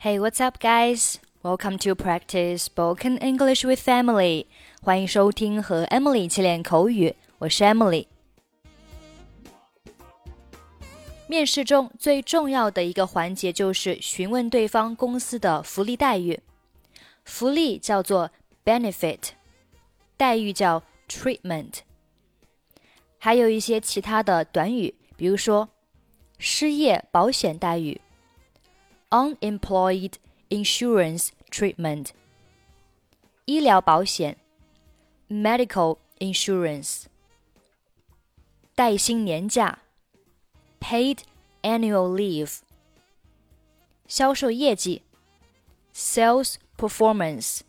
Hey, what's up, guys? Welcome to practice spoken English with Emily. 欢迎收听和 Emily 一起练口语，我是 Emily。面试中最重要的一个环节就是询问对方公司的福利待遇。福利叫做 benefit，待遇叫 treatment。还有一些其他的短语，比如说失业保险待遇 （unemployed insurance treatment）、医疗保险 （medical insurance）、带薪年假 （paid annual leave）、销售业绩 （sales performance）、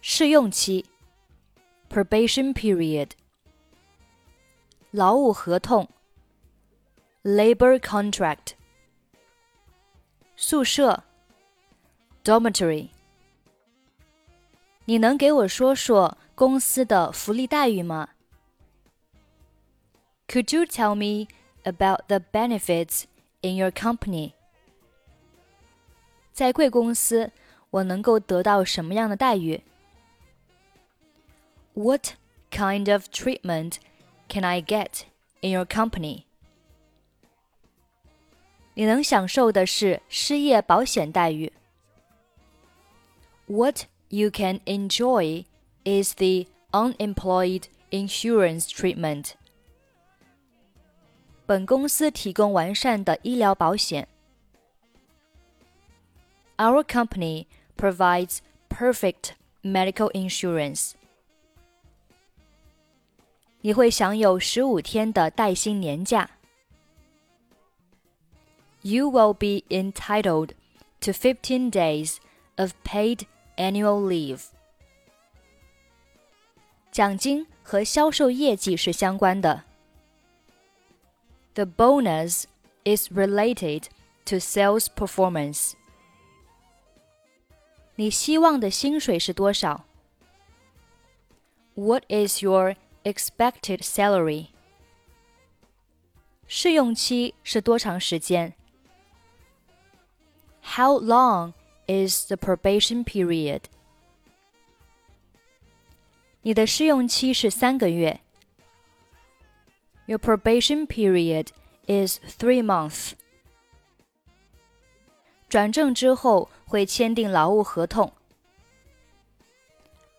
试用期。probation period 劳务合同 labor contract 宿舍 dormitory 你能给我说说公司的福利待遇吗 Could you tell me about the benefits in your company? 在贵公司，我能够得到什么样的待遇？what kind of treatment can I get in your company? 你能享受的是失业保险待遇。What you can enjoy is the unemployed insurance treatment. 本公司提供完善的医疗保险。Our company provides perfect medical insurance. 你会享有十五天的带薪年假。 You will be entitled to 15 days of paid annual leave. 奖金和销售业绩是相关的。The bonus is related to sales performance. 你希望的薪水是多少？What is your expected salary. 试用期是多长时间 ？How long is the probation period? 你的试用期是三个月。Your probation period is three months. 转正之后会签订劳务合同。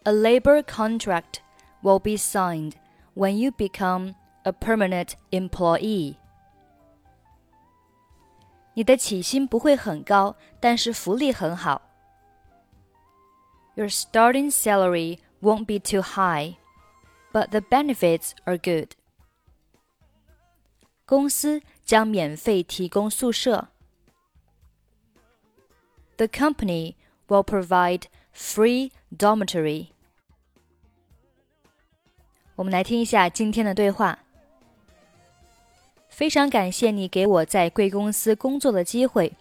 A labor contract will be signed when you become a permanent employee. 你的起薪不会很高，但是福利很好。Your starting salary won't be too high, but the benefits are good. 公司将免费提供宿舍。The company will provide free dormitory. 我们来听一下今天的对话。 非常感谢你给我在贵公司工作的机会。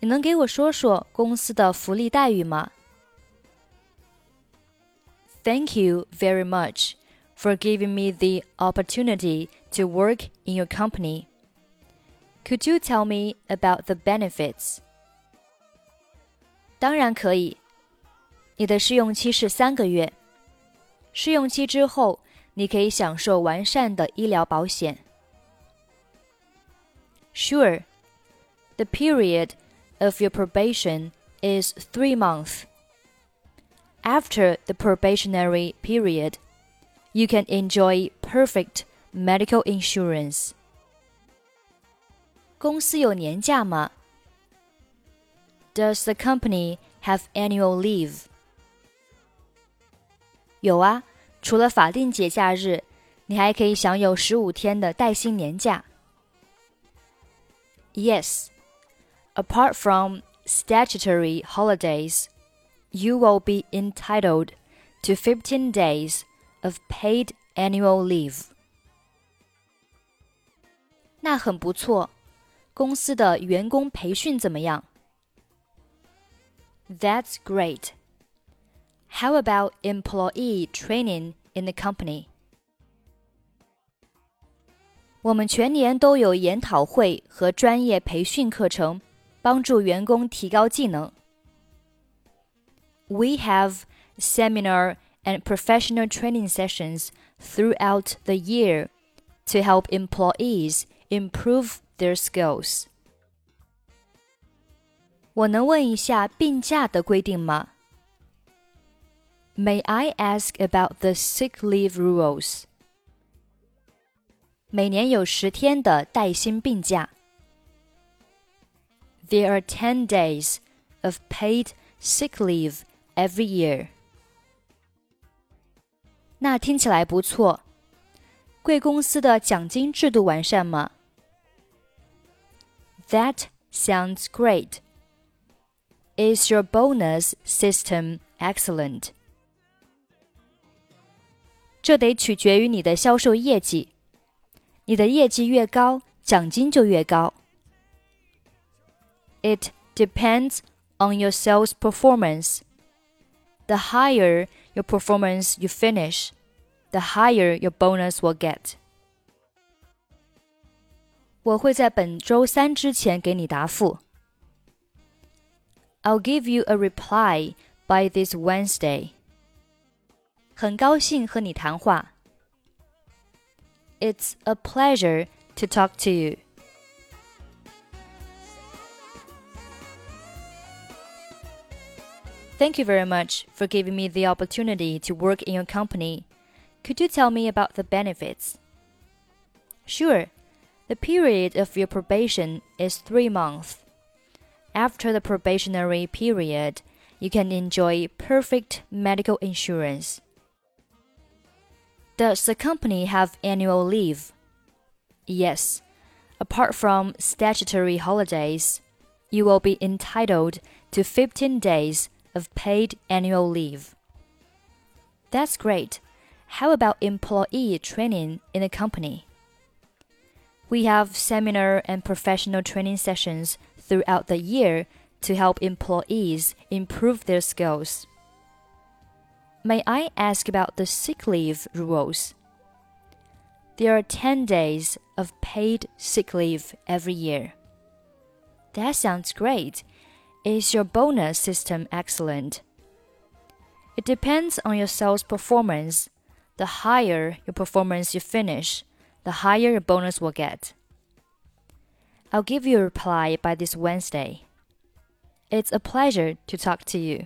你能给我说说公司的福利待遇吗？Thank you very much for giving me the opportunity to work in your company. Could you tell me about the benefits? 当然可以。你的试用期是三个月。试用期之后，你可以享受完善的医疗保险。 Sure, the period of your probation is three months. After the probationary period, you can enjoy perfect medical insurance. 公司有年假吗？Does the company have annual leave? 有啊。除了法定节假日，你还可以享有十五天的带薪年假。 Yes, apart from statutory holidays, you will be entitled to 15 days of paid annual leave. 那很不错。公司的员工培训怎么样？That's great. How about employee training in the company? 我们全年都有研讨会和专业培训课程， 帮助员工提高技能。We have seminar and professional training sessions throughout the year to help employees improve their skills. 我能问一下病假的规定吗？May I ask about the sick leave rules? 每年有十天的带薪病假。There are ten days of paid sick leave every year. 那听起来不错。贵公司的奖金制度完善吗？That sounds great. Is your bonus system excellent? 这得取决于你的销售业绩。 你的业绩越高，奖金就越高。It depends on your sales performance. The higher your performance you finish, the higher your bonus will get. 我会在本周三之前给你答复。I'll give you a reply by this Wednesday. 很高兴和你谈话。 It's a pleasure to talk to you. Thank you very much for giving me the opportunity to work in your company. Could you tell me about the benefits? Sure. The period of your probation is three months. After the probationary period, you can enjoy perfect medical insurance. Does the company have annual leave? Yes. Apart from statutory holidays, you will be entitled to 15 days of paid annual leave. That's great. How about employee training in the company? We have seminar and professional training sessions throughout the year to help employees improve their skills. May I ask about the sick leave rules? There are 10 days of paid sick leave every year. That sounds great. Is your bonus system excellent? It depends on your sales performance. The higher your performance you finish, the higher your bonus will get. I'll give you a reply by this Wednesday. It's a pleasure to talk to you.